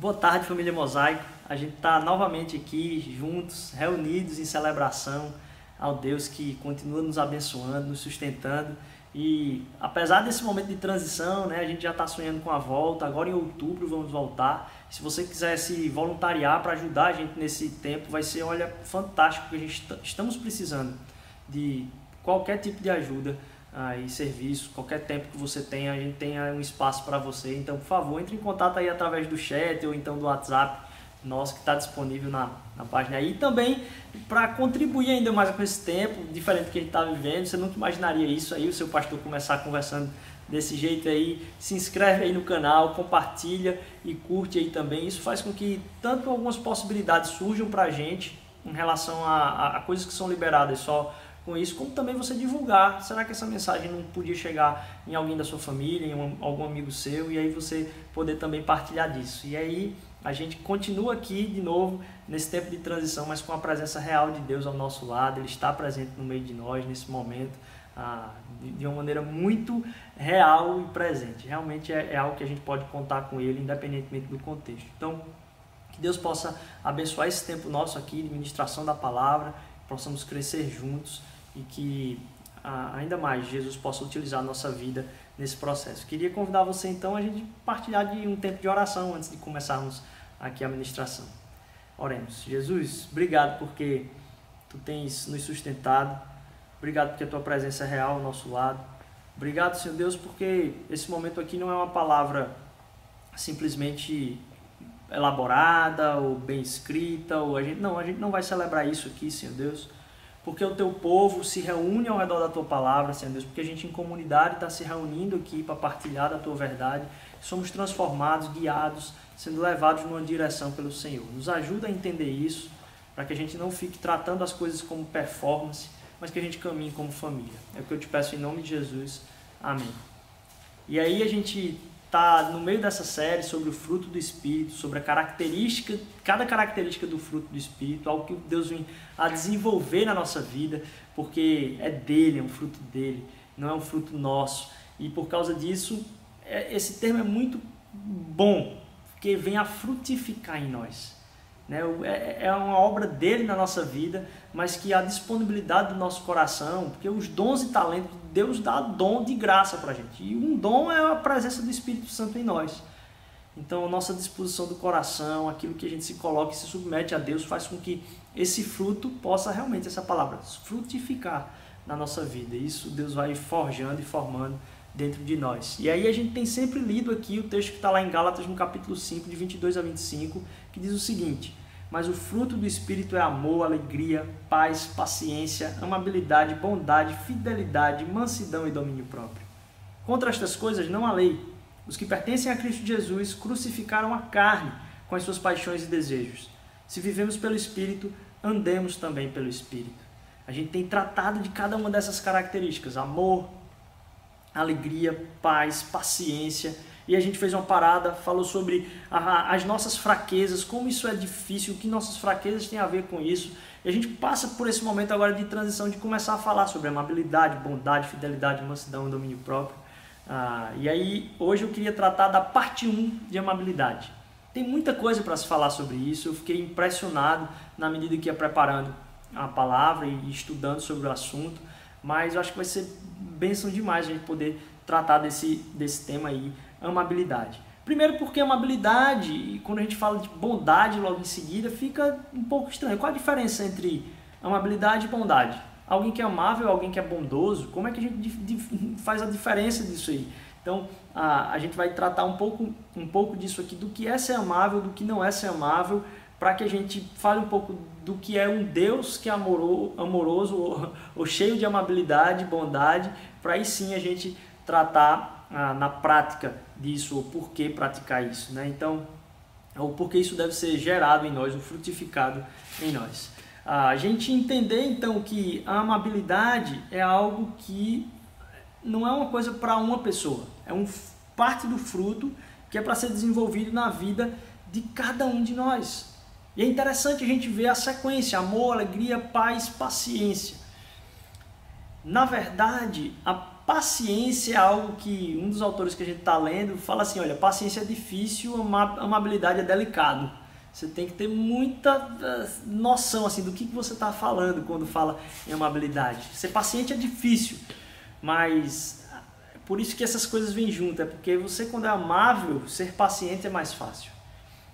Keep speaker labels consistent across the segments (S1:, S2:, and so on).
S1: Boa tarde, família Mosaico. A gente está novamente aqui, juntos, reunidos em celebração ao Deus que continua nos abençoando, nos sustentando. E apesar desse momento de transição, né, a gente já está sonhando com a volta. Agora em outubro vamos voltar. Se você quiser se voluntariar para ajudar a gente nesse tempo, vai ser, olha, fantástico, porque a gente estamos precisando de qualquer tipo de ajuda aí serviço, qualquer tempo que você tenha, a gente tem um espaço para você. Então, por favor, entre em contato aí através do chat ou então do WhatsApp nosso que está disponível na, na página aí. E também para contribuir ainda mais com esse tempo, diferente que a gente está vivendo, você nunca imaginaria isso aí, o seu pastor começar conversando desse jeito aí, se inscreve aí no canal, compartilha e curte aí também. Isso faz com que tanto algumas possibilidades surjam para a gente em relação a, a, a coisas que são liberadas só com isso, como também você divulgar. Será que essa mensagem não podia chegar em alguém da sua família, em um, algum amigo seu, e aí você poder também partilhar disso. E aí a gente continua aqui de novo nesse tempo de transição, mas com a presença real de Deus ao nosso lado, Ele está presente no meio de nós nesse momento. Ah, de, uma maneira muito real e presente. Realmente é, é algo que a gente pode contar com Ele, independentemente do contexto. Então, que Deus possa abençoar esse tempo nosso aqui de ministração da palavra, possamos crescer juntos e que ainda mais Jesus possa utilizar a nossa vida nesse processo. Queria convidar você então a gente partilhar de um tempo de oração antes de começarmos aqui a ministração. Oremos. Jesus, obrigado porque tu tens nos sustentado. Obrigado porque a tua presença é real ao nosso lado. Obrigado, Senhor Deus, porque esse momento aqui não é uma palavra simplesmente elaborada ou bem escrita, ou a gente não, a gente não vai celebrar isso aqui, Senhor Deus porque o teu povo se reúne ao redor da tua palavra, Senhor Deus, porque a gente em comunidade está se reunindo aqui para partilhar da tua verdade, somos transformados, guiados, sendo levados numa direção pelo Senhor. Nos ajuda a entender isso, para que a gente não fique tratando as coisas como performance, mas que a gente caminhe como família. É o que eu te peço em nome de Jesus. Amém. E aí a gente está no meio dessa série sobre o fruto do Espírito, sobre a característica, cada característica do fruto do Espírito, algo que Deus vem a desenvolver na nossa vida, porque é dele, é um fruto dele, não é um fruto nosso. E por causa disso, é, esse termo é muito bom, porque vem a frutificar em nós. Né? É, é uma obra dele na nossa vida, mas que a disponibilidade do nosso coração, porque os dons e talentos, Deus dá dom de graça para a gente. E um dom é a presença do Espírito Santo em nós. Então, a nossa disposição do coração, aquilo que a gente se coloca e se submete a Deus, faz com que esse fruto possa realmente, essa palavra, frutificar na nossa vida. Isso Deus vai forjando e formando dentro de nós. E aí a gente tem sempre lido aqui o texto que está lá em Gálatas, no capítulo 5, de 22 a 25, que diz o seguinte: Mas o fruto do Espírito é amor, alegria, paz, paciência, amabilidade, bondade, fidelidade, mansidão e domínio próprio. Contra estas coisas não há lei. Os que pertencem a Cristo Jesus crucificaram a carne com as suas paixões e desejos. Se vivemos pelo Espírito, andemos também pelo Espírito. A gente tem tratado de cada uma dessas características: amor, alegria, paz, paciência. E a gente fez uma parada, falou sobre a, as nossas fraquezas, como isso é difícil, o que nossas fraquezas têm a ver com isso. E a gente passa por esse momento agora de transição de começar a falar sobre amabilidade, bondade, fidelidade, mansidão domínio próprio. Ah, e aí, hoje eu queria tratar da parte 1 de amabilidade. Tem muita coisa para se falar sobre isso, eu fiquei impressionado na medida que ia preparando a palavra e estudando sobre o assunto, mas eu acho que vai ser bênção demais a gente poder tratar desse, desse tema aí, amabilidade. Primeiro porque amabilidade, quando a gente fala de bondade logo em seguida, fica um pouco estranho. Qual a diferença entre amabilidade e bondade? Alguém que é amável, alguém que é bondoso, como é que a gente faz a diferença disso aí? Então, a, a gente vai tratar um pouco, um pouco disso aqui, do que é ser amável, do que não é ser amável, para que a gente fale um pouco do que é um Deus que é amoroso, amoroso ou, ou cheio de amabilidade, bondade, para aí sim a gente tratar ah, na prática disso, ou por que praticar isso. Né? Então, ou porque isso deve ser gerado em nós, ou frutificado em nós. A gente entender então que a amabilidade é algo que não é uma coisa para uma pessoa, é um parte do fruto que é para ser desenvolvido na vida de cada um de nós. E é interessante a gente ver a sequência: amor, alegria, paz, paciência. Na verdade, a paciência é algo que um dos autores que a gente está lendo fala assim, olha, paciência é difícil, amabilidade é delicado. Você tem que ter muita eh, noção assim do que, que você está falando quando fala em amabilidade. Ser paciente é difícil, mas é por isso que essas coisas vêm juntas. É porque você, quando é amável, ser paciente é mais fácil.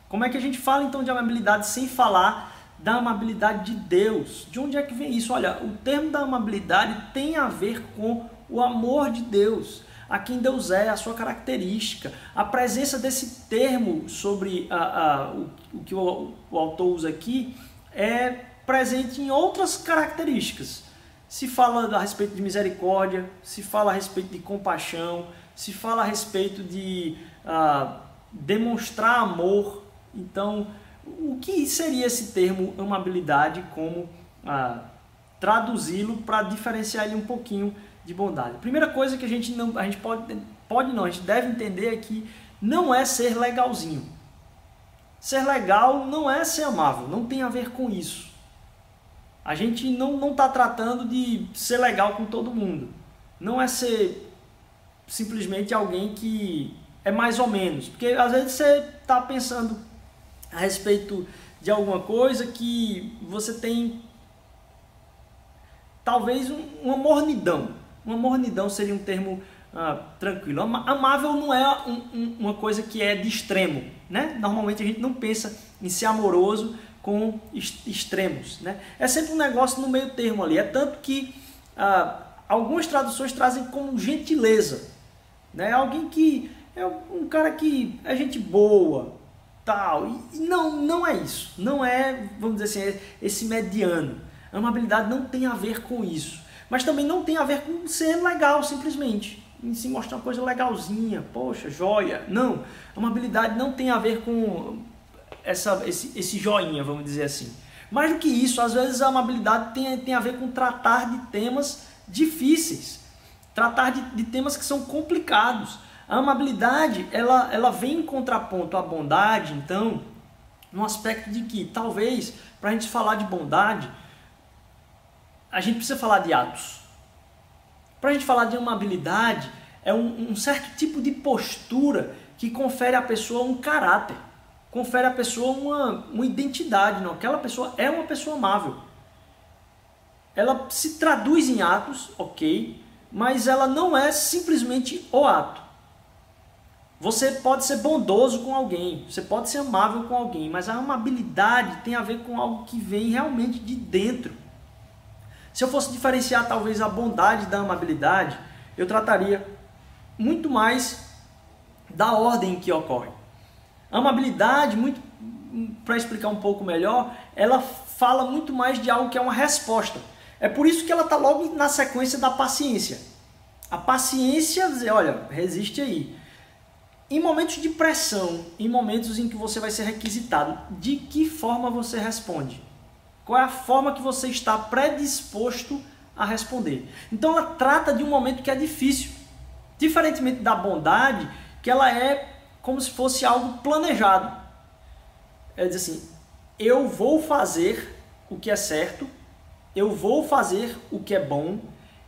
S1: Como é que a gente fala então de amabilidade sem falar da amabilidade de Deus? De onde é que vem isso? Olha, o termo da amabilidade tem a ver com o amor de Deus a quem Deus é, a sua característica. A presença desse termo sobre a, a, o, o, que o, o autor usa aqui é presente em outras características. Se fala a respeito de misericórdia, se fala a respeito de compaixão, se fala a respeito de uh, demonstrar amor. Então, o que seria esse termo amabilidade? Como uh, traduzi-lo para diferenciar ele um pouquinho de bondade. Primeira coisa que a gente não, a gente pode, pode não, a gente deve entender é que não é ser legalzinho. Ser legal não é ser amável, não tem a ver com isso. A gente não está tratando de ser legal com todo mundo. Não é ser simplesmente alguém que é mais ou menos. Porque às vezes você está pensando a respeito de alguma coisa que você tem talvez uma mornidão. Uma mornidão seria um termo ah, tranquilo. Amável não é um, um, uma coisa que é de extremo. Né? Normalmente a gente não pensa em ser amoroso com extremos. Né? É sempre um negócio no meio termo ali. É tanto que ah, algumas traduções trazem como gentileza. Né? Alguém que é um cara que é gente boa, tal. E não, não é isso. Não é, vamos dizer assim, esse mediano. Amabilidade não tem a ver com isso. Mas também não tem a ver com ser legal, simplesmente. Em se mostrar uma coisa legalzinha, poxa, joia. Não, amabilidade não tem a ver com essa, esse, esse joinha, vamos dizer assim. Mais do que isso, às vezes a amabilidade tem, tem a ver com tratar de temas difíceis, tratar de, de temas que são complicados. A amabilidade, ela, ela vem em contraponto à bondade, então, no aspecto de que, talvez, para a gente falar de bondade, a gente precisa falar de atos. Para a gente falar de uma habilidade, é um, um, certo tipo de postura que confere à pessoa um caráter, confere à pessoa uma, uma identidade. Não? Aquela pessoa é uma pessoa amável. Ela se traduz em atos, ok, mas ela não é simplesmente o ato. Você pode ser bondoso com alguém, você pode ser amável com alguém, mas a amabilidade tem a ver com algo que vem realmente de dentro se eu fosse diferenciar talvez a bondade da amabilidade, eu trataria muito mais da ordem que ocorre. A amabilidade, muito para explicar um pouco melhor, ela fala muito mais de algo que é uma resposta. É por isso que ela está logo na sequência da paciência. A paciência dizer, olha, resiste aí. Em momentos de pressão, em momentos em que você vai ser requisitado, de que forma você responde? Qual é a forma que você está predisposto a responder? Então ela trata de um momento que é difícil. Diferentemente da bondade, que ela é como se fosse algo planejado. É dizer assim, eu vou fazer o que é certo, eu vou fazer o que é bom,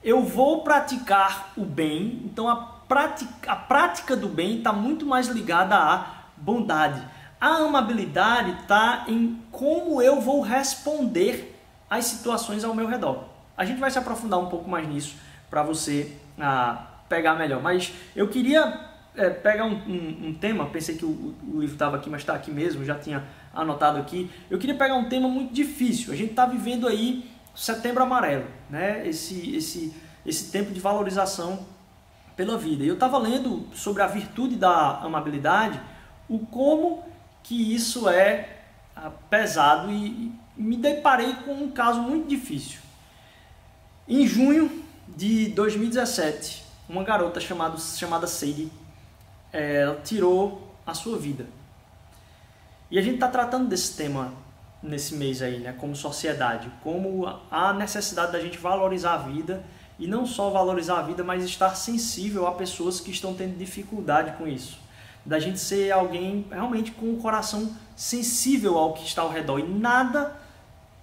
S1: eu vou praticar o bem. Então a prática, a prática do bem está muito mais ligada à bondade. A amabilidade está em como eu vou responder às situações ao meu redor. A gente vai se aprofundar um pouco mais nisso para você ah, pegar melhor. Mas eu queria é, pegar um, um, um, tema, pensei que o, o livro estava aqui, mas está aqui mesmo, já tinha anotado aqui. Eu queria pegar um tema muito difícil. A gente está vivendo aí setembro amarelo, né? esse, esse, esse tempo de valorização pela vida. E eu estava lendo sobre a virtude da amabilidade, o como que isso é ah, pesado e, me deparei com um caso muito difícil. Em junho de 2017, uma garota chamada, chamada Sadie é, tirou a sua vida. E a gente está tratando desse tema nesse mês aí, né, como sociedade, como a necessidade da gente valorizar a vida e não só valorizar a vida, mas estar sensível a pessoas que estão tendo dificuldade com isso da gente ser alguém realmente com o coração sensível ao que está ao redor e nada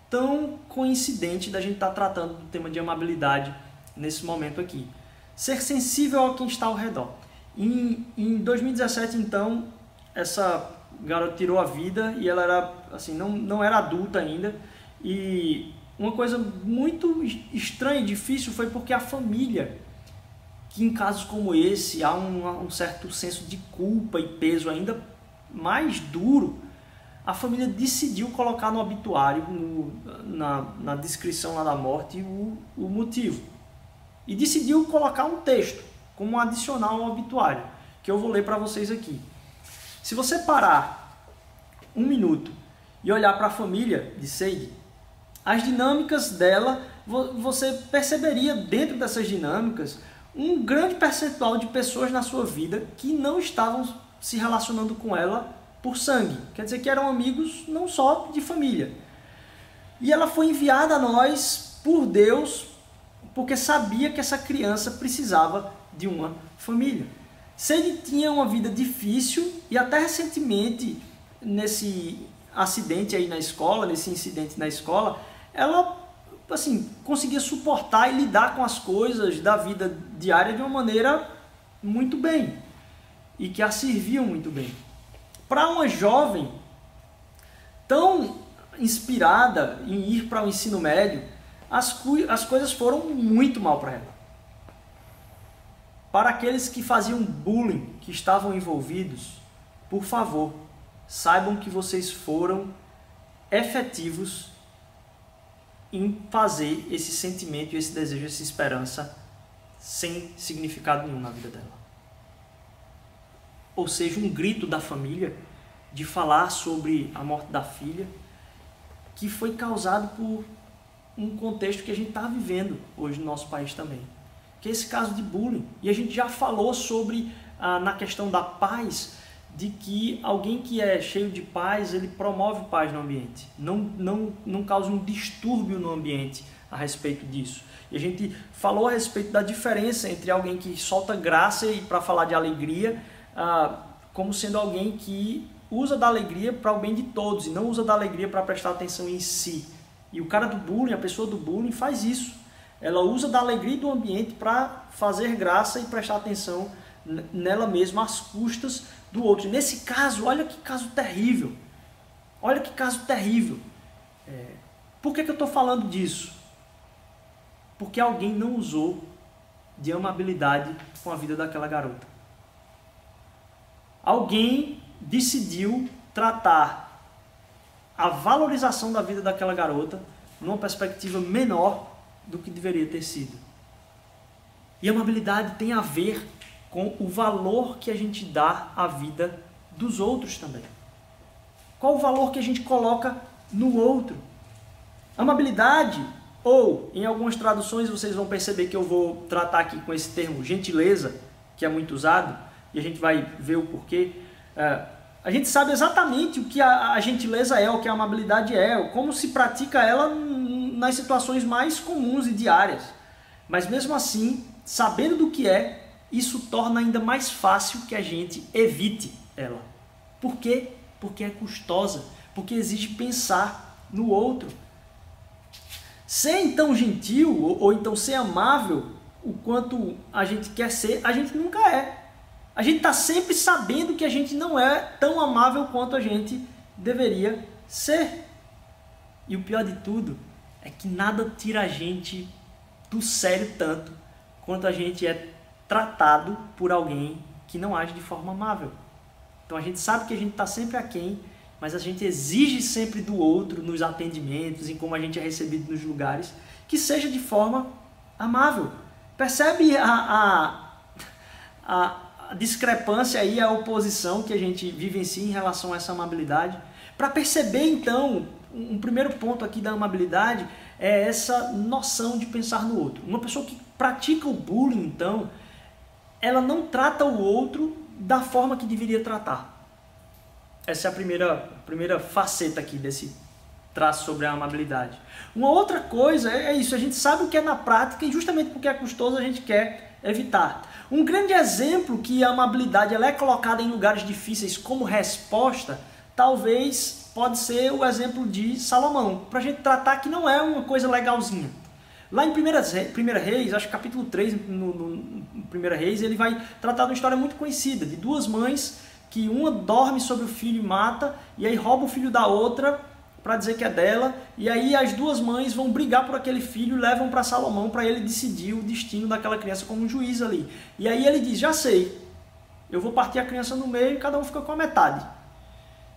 S1: tão coincidente da gente estar tá tratando do tema de amabilidade nesse momento aqui. ser sensível a quem está ao redor. Em, em 2017, então, essa garota tirou a vida e ela era assim não, não era adulta ainda e uma coisa muito estranha e difícil foi porque a família que em casos como esse há um, um certo senso de culpa e peso ainda mais duro a família decidiu colocar no obituário no, na, na descrição lá da morte o, o motivo. E decidiu colocar um texto como adicional ao obituário que eu vou ler para vocês aqui. Se você parar um minuto e olhar para a família de Seide, as dinâmicas dela, você perceberia dentro dessas dinâmicas um grande percentual de pessoas na sua vida que não estavam se relacionando com ela por sangue. Quer dizer que eram amigos não só de família. E ela foi enviada a nós por Deus porque sabia que essa criança precisava de uma família. Sadie tinha uma vida difícil e até recentemente, nesse acidente aí na escola, nesse incidente na escola, ela assim, conseguia suportar e lidar com as coisas da vida diária de uma maneira muito bem e que a serviam muito bem. Para uma jovem tão inspirada em ir para o ensino médio, as, as coisas foram muito mal para ela. Para aqueles que faziam bullying, que estavam envolvidos, por favor, saibam que vocês foram efetivos em fazer esse sentimento, esse desejo, essa esperança sem significado nenhum na vida dela. Ou seja, um grito da família de falar sobre a morte da filha, que foi causado por um contexto que a gente está vivendo hoje no nosso país também que é esse caso de bullying. E a gente já falou sobre, ah, na questão da paz, de que alguém que é cheio de paz, ele promove paz no ambiente, não, não, não causa um distúrbio no ambiente a respeito disso. E a gente falou a respeito da diferença entre alguém que solta graça e para falar de alegria, ah, como sendo alguém que usa da alegria para o bem de todos e não usa da alegria para prestar atenção em si. E o cara do bullying, a pessoa do bullying faz isso ela usa da alegria do ambiente para fazer graça e prestar atenção nela mesma às custas do outro. Nesse caso, olha que caso terrível. Olha que caso terrível. É, por que, que eu estou falando disso? Porque alguém não usou de amabilidade com a vida daquela garota. Alguém decidiu tratar a valorização da vida daquela garota numa perspectiva menor do que deveria ter sido. E amabilidade tem a ver com o valor que a gente dá à vida dos outros também. Qual o valor que a gente coloca no outro? Amabilidade, ou em algumas traduções vocês vão perceber que eu vou tratar aqui com esse termo gentileza, que é muito usado, e a gente vai ver o porquê. É, a gente sabe exatamente o que a, a gentileza é, o que a amabilidade é, como se pratica ela nas situações mais comuns e diárias. Mas mesmo assim, sabendo do que é, isso torna ainda mais fácil que a gente evite ela. Por quê? Porque é custosa, porque exige pensar no outro. Ser então gentil ou, ou então ser amável o quanto a gente quer ser, a gente nunca é. A gente está sempre sabendo que a gente não é tão amável quanto a gente deveria ser. E o pior de tudo é que nada tira a gente do sério tanto quanto a gente é tratado por alguém que não age de forma amável. Então a gente sabe que a gente está sempre aquém, mas a gente exige sempre do outro nos atendimentos, em como a gente é recebido nos lugares, que seja de forma amável. Percebe a, a, a, discrepância aí, a oposição que a gente vivencia em relação a essa amabilidade? Para perceber então um primeiro ponto aqui da amabilidade é essa noção de pensar no outro. Uma pessoa que pratica o bullying, então, ela não trata o outro da forma que deveria tratar. Essa é a primeira, a primeira faceta aqui desse traço sobre a amabilidade. Uma outra coisa é, é isso, a gente sabe o que é na prática e justamente porque é custoso a gente quer evitar. Um grande exemplo que a amabilidade ela é colocada em lugares difíceis como resposta, talvez pode ser o exemplo de Salomão, para a gente tratar que não é uma coisa legalzinha. Lá em 1 Reis, acho que capítulo 3, no, no, Primeira Reis, ele vai tratar de uma história muito conhecida, de duas mães que uma dorme sobre o filho e mata, e aí rouba o filho da outra para dizer que é dela, e aí as duas mães vão brigar por aquele filho, levam para Salomão para ele decidir o destino daquela criança como um juiz ali. E aí ele diz: "Já sei. Eu vou partir a criança no meio e cada um fica com a metade".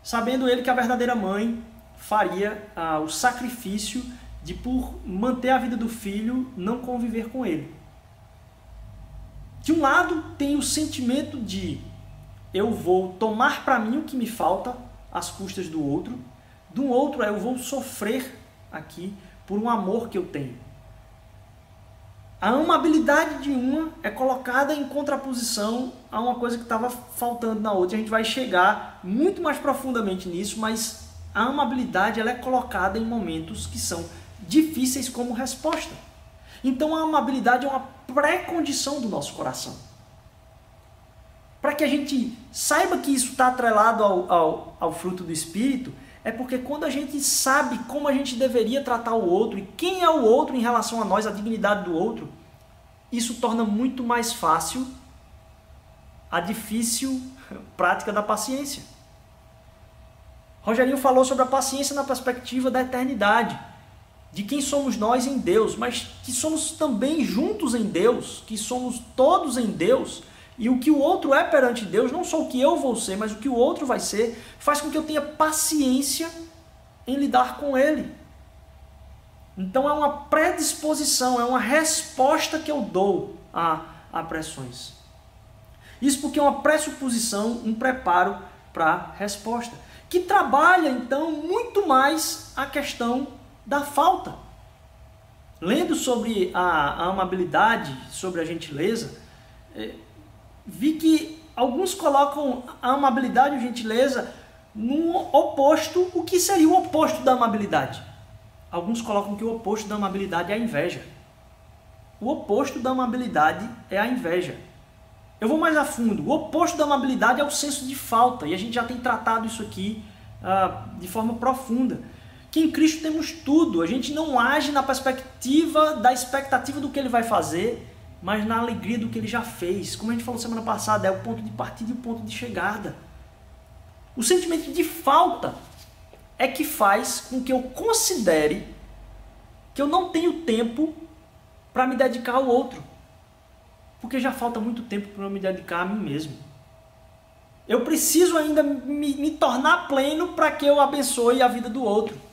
S1: Sabendo ele que a verdadeira mãe faria ah, o sacrifício de por manter a vida do filho não conviver com ele. De um lado tem o sentimento de eu vou tomar para mim o que me falta às custas do outro do outro é eu vou sofrer aqui por um amor que eu tenho. A amabilidade de uma é colocada em contraposição a uma coisa que estava faltando na outra. A gente vai chegar muito mais profundamente nisso, mas a amabilidade ela é colocada em momentos que são difíceis como resposta. Então a amabilidade é uma pré-condição do nosso coração. Para que a gente saiba que isso está atrelado ao, ao, ao fruto do Espírito, é porque quando a gente sabe como a gente deveria tratar o outro e quem é o outro em relação a nós, a dignidade do outro, isso torna muito mais fácil a difícil prática da paciência. Rogerinho falou sobre a paciência na perspectiva da eternidade, de quem somos nós em Deus, mas que somos também juntos em Deus, que somos todos em Deus e o que o outro é perante Deus, não só o que eu vou ser, mas o que o outro vai ser, faz com que eu tenha paciência em lidar com ele. Então é uma predisposição, é uma resposta que eu dou a, a pressões. Isso porque é uma pressuposição, um preparo para a resposta. Que trabalha então muito mais a questão da falta. Lendo sobre a, a amabilidade, sobre a gentileza, é, vi que alguns colocam a amabilidade e gentileza no oposto, o que seria o oposto da amabilidade. Alguns colocam que o oposto da amabilidade é a inveja. O oposto da amabilidade é a inveja. Eu vou mais a fundo. O oposto da amabilidade é o senso de falta, e a gente já tem tratado isso aqui uh, de forma profunda. Que em Cristo temos tudo, a gente não age na perspectiva da expectativa do que ele vai fazer, mas na alegria do que ele já fez. Como a gente falou semana passada, é o ponto de partida e o ponto de chegada. O sentimento de falta é que faz com que eu considere que eu não tenho tempo para me dedicar ao outro. Porque já falta muito tempo para eu me dedicar a mim mesmo. Eu preciso ainda me, me tornar pleno para que eu abençoe a vida do outro.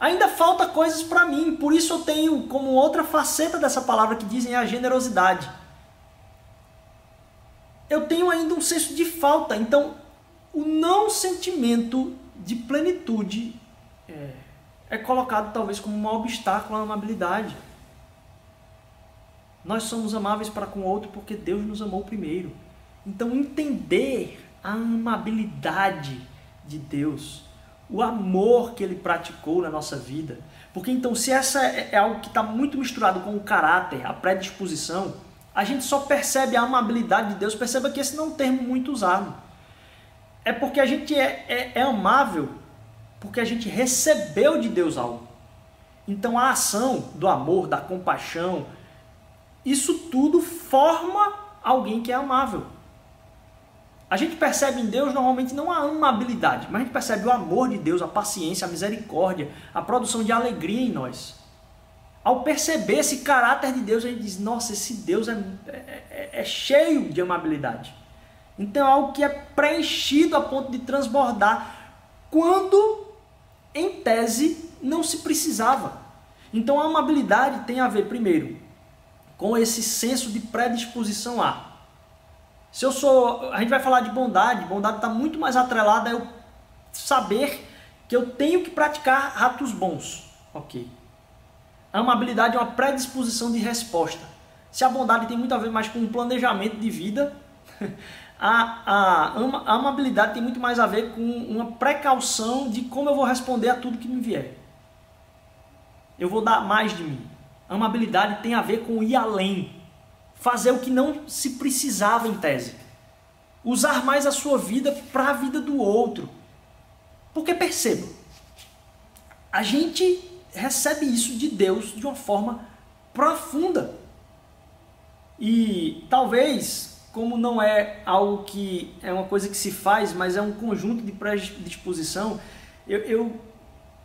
S1: Ainda falta coisas para mim, por isso eu tenho como outra faceta dessa palavra que dizem a generosidade. Eu tenho ainda um senso de falta, então o não sentimento de plenitude é, é colocado talvez como um obstáculo à amabilidade. Nós somos amáveis para com o outro porque Deus nos amou primeiro. Então entender a amabilidade de Deus o amor que ele praticou na nossa vida. Porque então, se essa é, é algo que está muito misturado com o caráter, a predisposição, a gente só percebe a amabilidade de Deus, perceba que esse não é um termo muito usado. É porque a gente é, é, é amável porque a gente recebeu de Deus algo. Então a ação do amor, da compaixão, isso tudo forma alguém que é amável. A gente percebe em Deus normalmente não a amabilidade, mas a gente percebe o amor de Deus, a paciência, a misericórdia, a produção de alegria em nós. Ao perceber esse caráter de Deus, a gente diz: nossa, esse Deus é, é, é, é cheio de amabilidade. Então é algo que é preenchido a ponto de transbordar quando, em tese, não se precisava. Então a amabilidade tem a ver, primeiro, com esse senso de predisposição a se eu sou. A gente vai falar de bondade, bondade está muito mais atrelada a eu saber que eu tenho que praticar atos bons. Ok. A amabilidade é uma predisposição de resposta. Se a bondade tem muito a ver mais com um planejamento de vida, a, a, a amabilidade tem muito mais a ver com uma precaução de como eu vou responder a tudo que me vier. Eu vou dar mais de mim. A amabilidade tem a ver com ir além fazer o que não se precisava em tese. Usar mais a sua vida para a vida do outro. Porque perceba, a gente recebe isso de Deus de uma forma profunda. E talvez, como não é algo que é uma coisa que se faz, mas é um conjunto de predisposição, eu, eu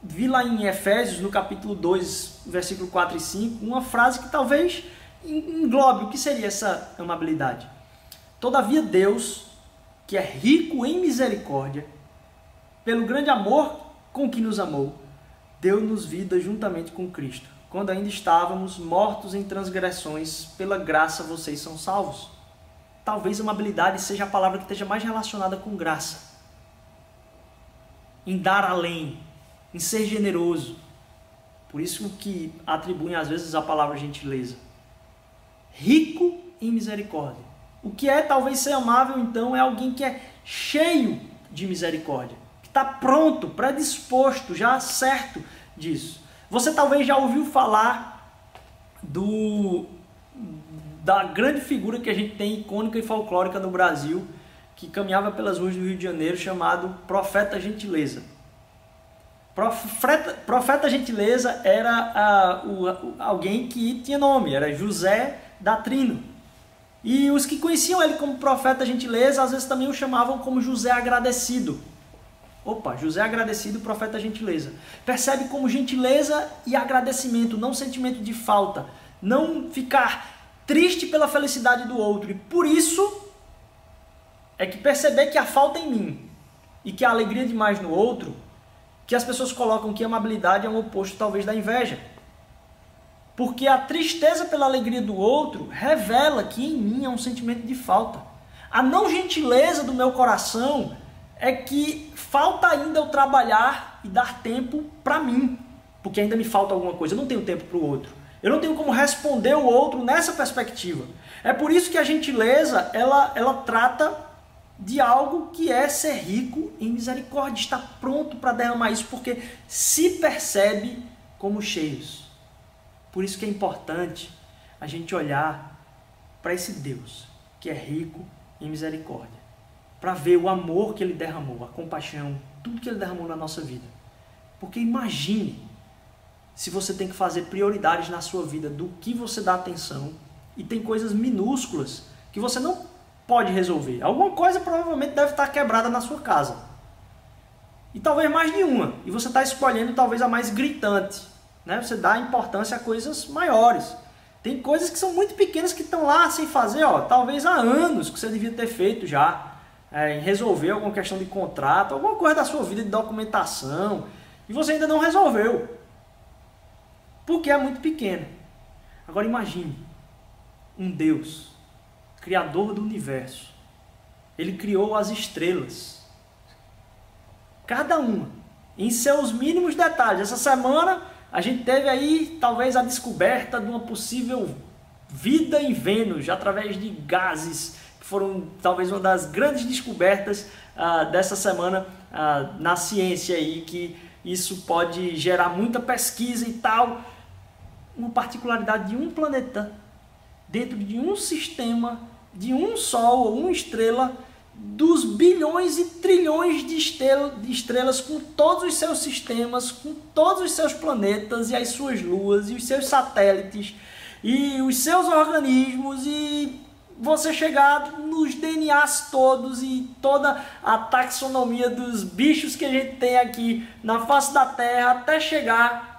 S1: vi lá em Efésios, no capítulo 2, versículo 4 e 5, uma frase que talvez englobe o que seria essa amabilidade. Todavia Deus, que é rico em misericórdia, pelo grande amor com que nos amou, deu-nos vida juntamente com Cristo. Quando ainda estávamos mortos em transgressões, pela graça vocês são salvos. Talvez amabilidade seja a palavra que esteja mais relacionada com graça. Em dar além, em ser generoso. Por isso que atribuem às vezes a palavra gentileza. Rico em misericórdia. O que é talvez ser amável, então, é alguém que é cheio de misericórdia, que está pronto, predisposto, já certo disso. Você talvez já ouviu falar do da grande figura que a gente tem icônica e folclórica no Brasil, que caminhava pelas ruas do Rio de Janeiro, chamado Profeta Gentileza. Profeta, profeta Gentileza era uh, o, alguém que tinha nome, era José da Trino. E os que conheciam ele como Profeta Gentileza, às vezes também o chamavam como José Agradecido. Opa, José Agradecido, Profeta Gentileza. Percebe como gentileza e agradecimento, não sentimento de falta. Não ficar triste pela felicidade do outro. E por isso é que perceber que a falta em mim e que a alegria demais no outro que as pessoas colocam que amabilidade é um oposto talvez da inveja. Porque a tristeza pela alegria do outro revela que em mim há um sentimento de falta. A não gentileza do meu coração é que falta ainda eu trabalhar e dar tempo para mim, porque ainda me falta alguma coisa, eu não tenho tempo para o outro. Eu não tenho como responder o outro nessa perspectiva. É por isso que a gentileza, ela, ela trata de algo que é ser rico em misericórdia, está pronto para derramar isso, porque se percebe como cheios. Por isso que é importante a gente olhar para esse Deus que é rico em misericórdia, para ver o amor que ele derramou, a compaixão, tudo que ele derramou na nossa vida. Porque imagine se você tem que fazer prioridades na sua vida do que você dá atenção e tem coisas minúsculas que você não pode resolver. Alguma coisa provavelmente deve estar quebrada na sua casa. E talvez mais de uma. E você está escolhendo talvez a mais gritante. Né? Você dá importância a coisas maiores. Tem coisas que são muito pequenas que estão lá sem fazer, ó, talvez há anos que você devia ter feito já. É, em resolver alguma questão de contrato, alguma coisa da sua vida de documentação. E você ainda não resolveu. Porque é muito pequeno. Agora imagine um Deus Criador do universo. Ele criou as estrelas. Cada uma, em seus mínimos detalhes. Essa semana a gente teve aí talvez a descoberta de uma possível vida em Vênus através de gases, que foram talvez uma das grandes descobertas uh, dessa semana uh, na ciência aí, que isso pode gerar muita pesquisa e tal. Uma particularidade de um planeta dentro de um sistema de um sol ou uma estrela dos bilhões e trilhões de, de estrelas com todos os seus sistemas, com todos os seus planetas e as suas luas e os seus satélites e os seus organismos e você chegar nos DNAs todos e toda a taxonomia dos bichos que a gente tem aqui na face da Terra até chegar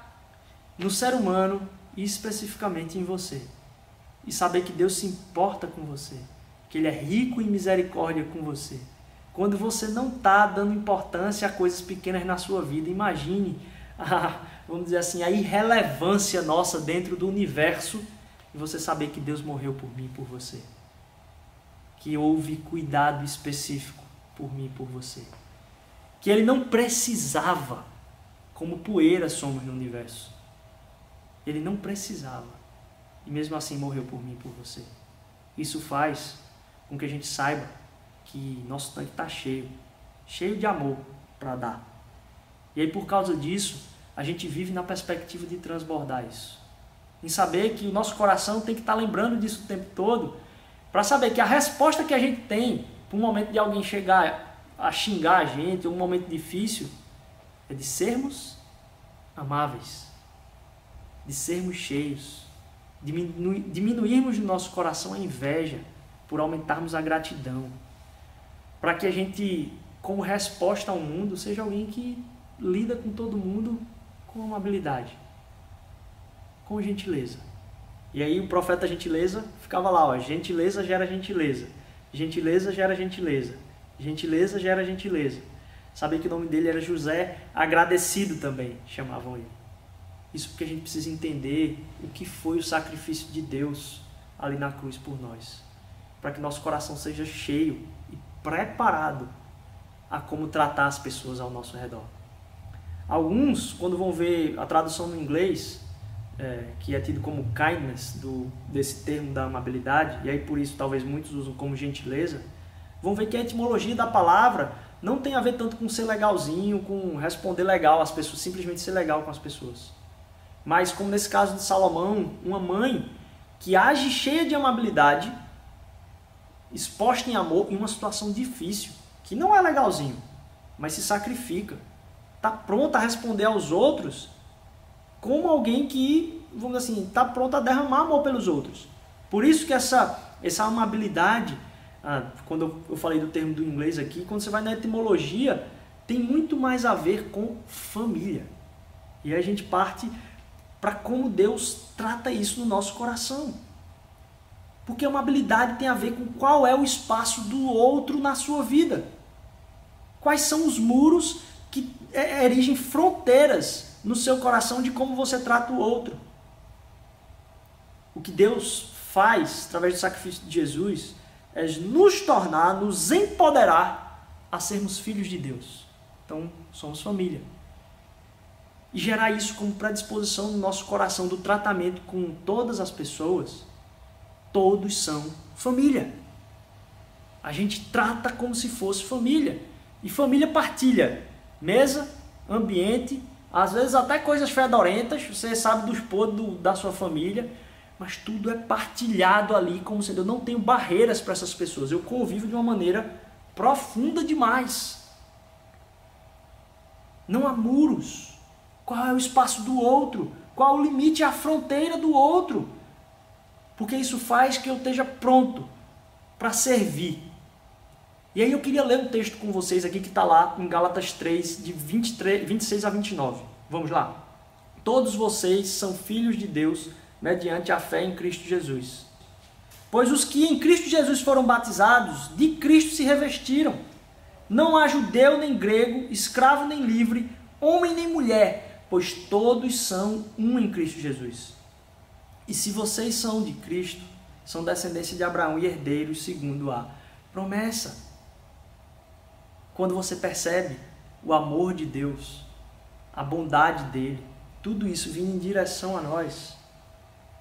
S1: no ser humano e especificamente em você. E saber que Deus se importa com você, que Ele é rico em misericórdia com você. Quando você não está dando importância a coisas pequenas na sua vida, imagine, a, vamos dizer assim, a irrelevância nossa dentro do universo e você saber que Deus morreu por mim e por você. Que houve cuidado específico por mim e por você. Que Ele não precisava, como poeira somos no universo. Ele não precisava e mesmo assim morreu por mim e por você. Isso faz com que a gente saiba que nosso tanque está cheio, cheio de amor para dar. E aí, por causa disso, a gente vive na perspectiva de transbordar isso. Em saber que o nosso coração tem que estar tá lembrando disso o tempo todo, para saber que a resposta que a gente tem para um momento de alguém chegar a xingar a gente, um momento difícil, é de sermos amáveis, de sermos cheios, Diminu diminuirmos no nosso coração a inveja, por aumentarmos a gratidão. Para que a gente, como resposta ao mundo, seja alguém que lida com todo mundo com amabilidade, com gentileza. E aí o profeta gentileza ficava lá, ó, gentileza gera gentileza, gentileza gera gentileza, gentileza gera gentileza. Sabia que o nome dele era José agradecido também, chamavam ele. Isso porque a gente precisa entender o que foi o sacrifício de Deus ali na cruz por nós, para que nosso coração seja cheio e preparado a como tratar as pessoas ao nosso redor. Alguns, quando vão ver a tradução no inglês, é, que é tido como kindness, do, desse termo da amabilidade, e aí por isso talvez muitos usam como gentileza, vão ver que a etimologia da palavra não tem a ver tanto com ser legalzinho, com responder legal às pessoas, simplesmente ser legal com as pessoas. Mas como nesse caso de Salomão, uma mãe que age cheia de amabilidade, exposta em amor em uma situação difícil, que não é legalzinho, mas se sacrifica está pronto a responder aos outros como alguém que, vamos dizer assim, está pronto a derramar amor pelos outros. Por isso que essa, essa amabilidade, ah, quando eu falei do termo do inglês aqui, quando você vai na etimologia, tem muito mais a ver com família. E a gente parte para como Deus trata isso no nosso coração. Porque a amabilidade tem a ver com qual é o espaço do outro na sua vida. Quais são os muros que é, erigem fronteiras no seu coração de como você trata o outro. O que Deus faz através do sacrifício de Jesus é nos tornar, nos empoderar a sermos filhos de Deus. Então, somos família. E gerar isso como predisposição no nosso coração do tratamento com todas as pessoas. Todos são família. A gente trata como se fosse família. E família partilha mesa, ambiente, às vezes até coisas fedorentas, você sabe dos podres da sua família, mas tudo é partilhado ali como sendo eu não tenho barreiras para essas pessoas, eu convivo de uma maneira profunda demais. Não há muros. Qual é o espaço do outro? Qual o limite, a fronteira do outro? Porque isso faz que eu esteja pronto para servir, e aí eu queria ler um texto com vocês aqui que está lá em Gálatas 3, de 23, 26 a 29. Vamos lá. Todos vocês são filhos de Deus mediante a fé em Cristo Jesus. Pois os que em Cristo Jesus foram batizados, de Cristo se revestiram. Não há judeu nem grego, escravo nem livre, homem nem mulher, pois todos são um em Cristo Jesus. E se vocês são de Cristo, são descendência de Abraão e herdeiros segundo a promessa quando você percebe o amor de Deus, a bondade dele, tudo isso vindo em direção a nós,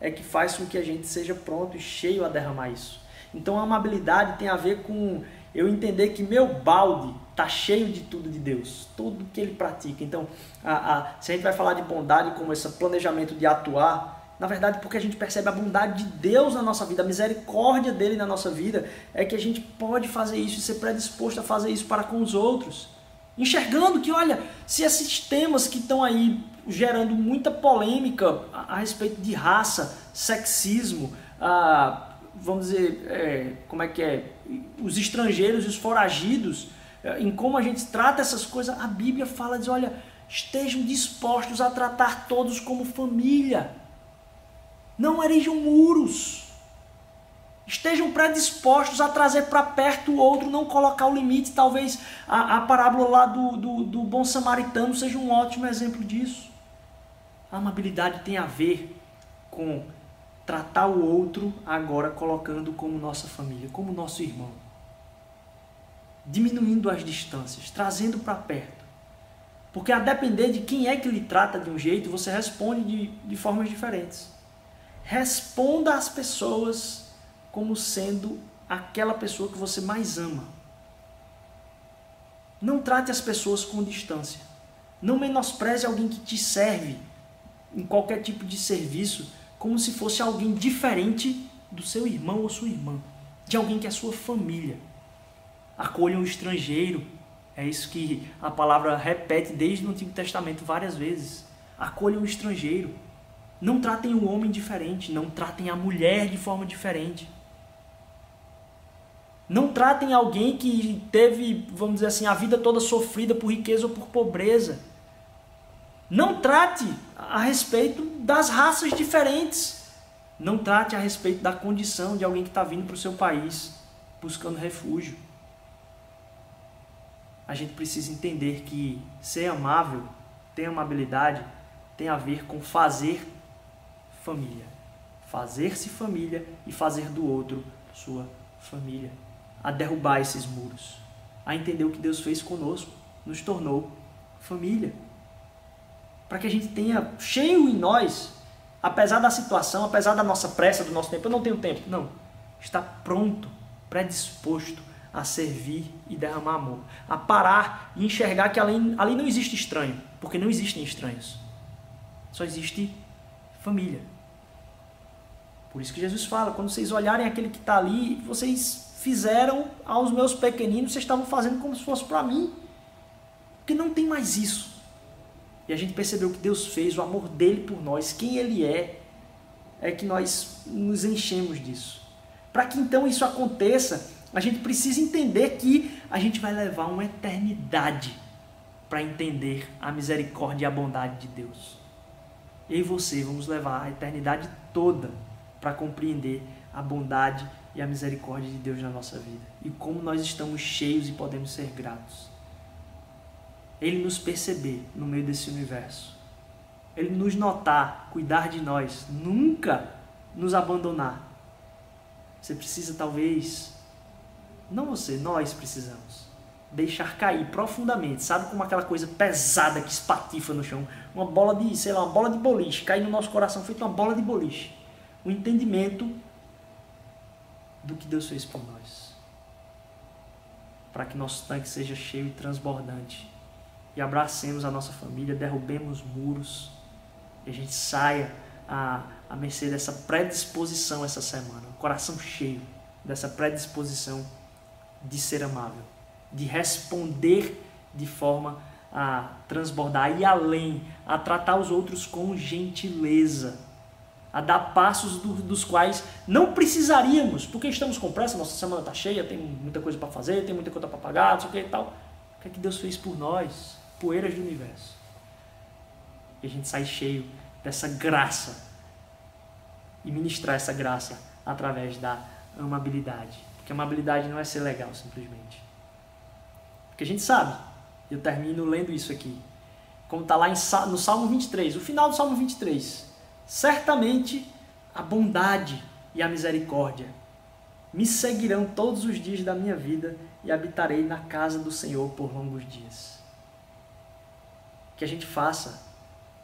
S1: é que faz com que a gente seja pronto e cheio a derramar isso. Então a amabilidade tem a ver com eu entender que meu balde está cheio de tudo de Deus, tudo que ele pratica. Então, a, a, se a gente vai falar de bondade como esse planejamento de atuar, na verdade, porque a gente percebe a bondade de Deus na nossa vida, a misericórdia dele na nossa vida, é que a gente pode fazer isso e ser predisposto a fazer isso para com os outros. Enxergando que, olha, se esses temas que estão aí gerando muita polêmica a, a respeito de raça, sexismo, a, vamos dizer, é, como é que é, os estrangeiros e os foragidos, é, em como a gente trata essas coisas, a Bíblia fala, diz, olha, estejam dispostos a tratar todos como família. Não erijam muros. Estejam predispostos a trazer para perto o outro, não colocar o limite. Talvez a, a parábola lá do, do, do bom samaritano seja um ótimo exemplo disso. A amabilidade tem a ver com tratar o outro agora colocando como nossa família, como nosso irmão. Diminuindo as distâncias, trazendo para perto. Porque a depender de quem é que lhe trata de um jeito, você responde de, de formas diferentes. Responda às pessoas como sendo aquela pessoa que você mais ama. Não trate as pessoas com distância. Não menospreze alguém que te serve em qualquer tipo de serviço como se fosse alguém diferente do seu irmão ou sua irmã, de alguém que é sua família. Acolha um estrangeiro. É isso que a palavra repete desde o Antigo Testamento várias vezes. Acolha um estrangeiro Não tratem o homem diferente, não tratem a mulher de forma diferente. Não tratem alguém que teve, vamos dizer assim, a vida toda sofrida por riqueza ou por pobreza. Não trate a respeito das raças diferentes. Não trate a respeito da condição de alguém que está vindo para o seu país buscando refúgio. A gente precisa entender que ser amável, ter amabilidade, tem a ver com fazer família. Fazer-se família e fazer do outro sua família a derrubar esses muros, a entender o que Deus fez conosco, nos tornou família. Para que a gente tenha cheio em nós, apesar da situação, apesar da nossa pressa, do nosso tempo, eu não tenho tempo, não. Está pronto, predisposto a servir e derramar amor, a parar e enxergar que ali, ali não existe estranho, porque não existem estranhos. Só existe família. Por isso que Jesus fala: quando vocês olharem aquele que está ali, vocês fizeram aos meus pequeninos, vocês estavam fazendo como se fosse para mim. Porque não tem mais isso. E a gente percebeu que Deus fez, o amor dele por nós, quem ele é, é que nós nos enchemos disso. Para que então isso aconteça, a gente precisa entender que a gente vai levar uma eternidade para entender a misericórdia e a bondade de Deus. Eu e você vamos levar a eternidade toda para compreender a bondade e a misericórdia de Deus na nossa vida. E como nós estamos cheios e podemos ser gratos. Ele nos perceber no meio desse universo. Ele nos notar, cuidar de nós, nunca nos abandonar. Você precisa talvez, não você, nós precisamos deixar cair profundamente, sabe como aquela coisa pesada que espatifa no chão, uma bola de, sei lá, uma bola de boliche, cair no nosso coração feito uma bola de boliche. O entendimento do que Deus fez por nós. Para que nosso tanque seja cheio e transbordante. E abracemos a nossa família, derrubemos muros e a gente saia a, a mercê dessa predisposição essa semana. O coração cheio dessa predisposição de ser amável, de responder de forma a transbordar e além, a tratar os outros com gentileza a dar passos do, dos quais não precisaríamos, porque estamos com pressa, nossa semana está cheia, tem muita coisa para fazer, tem muita conta para pagar, não sei o que e tal. O que é que Deus fez por nós? Poeiras do universo. E a gente sai cheio dessa graça e ministrar essa graça através da amabilidade. Porque amabilidade não é ser legal simplesmente. Porque a gente sabe, eu termino lendo isso aqui, como está lá em, no Salmo 23, o final do Salmo 23 certamente a bondade e a misericórdia me seguirão todos os dias da minha vida e habitarei na casa do Senhor por longos dias. Que a gente faça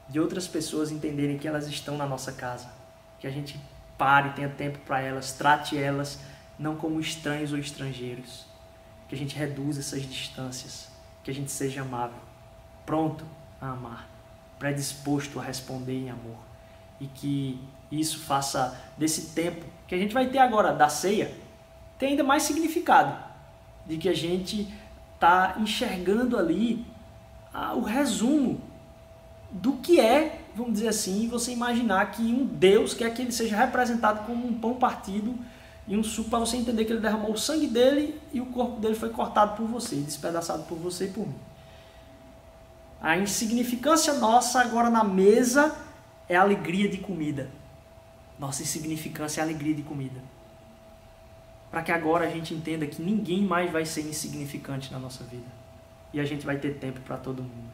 S1: de outras pessoas entenderem que elas estão na nossa casa. Que a gente pare, tenha tempo para elas, trate elas não como estranhos ou estrangeiros. Que a gente reduza essas distâncias. Que a gente seja amável, pronto a amar, predisposto a responder em amor e que isso faça desse tempo que a gente vai ter agora da ceia ter ainda mais significado de que a gente está enxergando ali ah, o resumo do que é, vamos dizer assim, você imaginar que um Deus quer que ele seja representado como um pão partido e um suco para você entender que ele derramou o sangue dele e o corpo dele foi cortado por você, despedaçado por você e por mim. A insignificância nossa agora na mesa é alegria de comida. Nossa insignificância é alegria de comida. Para que agora a gente entenda que ninguém mais vai ser insignificante na nossa vida. E a gente vai ter tempo para todo mundo.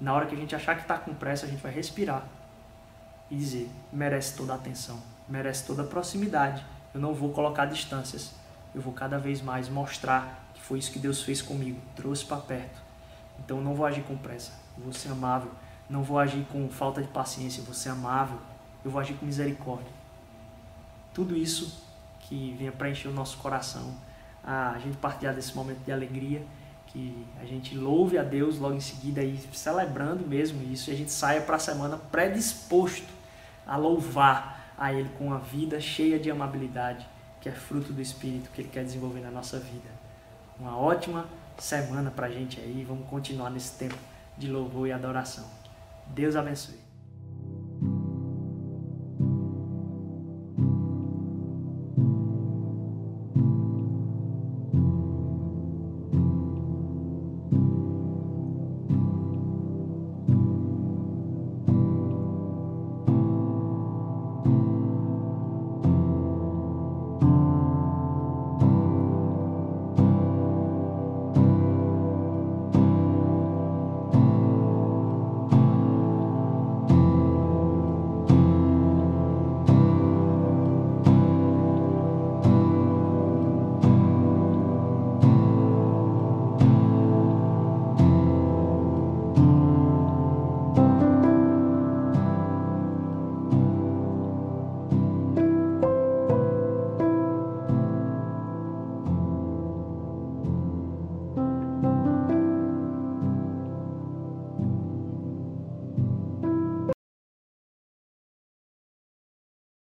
S1: Na hora que a gente achar que está com pressa, a gente vai respirar e dizer: merece toda a atenção, merece toda a proximidade. Eu não vou colocar distâncias. Eu vou cada vez mais mostrar que foi isso que Deus fez comigo, trouxe para perto. Então eu não vou agir com pressa, eu vou ser amável, não vou agir com falta de paciência, eu vou ser amável, eu vou agir com misericórdia. Tudo isso que venha preencher o nosso coração, a gente partilhar desse momento de alegria, que a gente louve a Deus logo em seguida e celebrando mesmo isso, e a gente saia para a semana predisposto a louvar a Ele com uma vida cheia de amabilidade, que é fruto do Espírito que Ele quer desenvolver na nossa vida. Uma ótima semana para a gente aí, vamos continuar nesse tempo de louvor e adoração. Deus abençoe.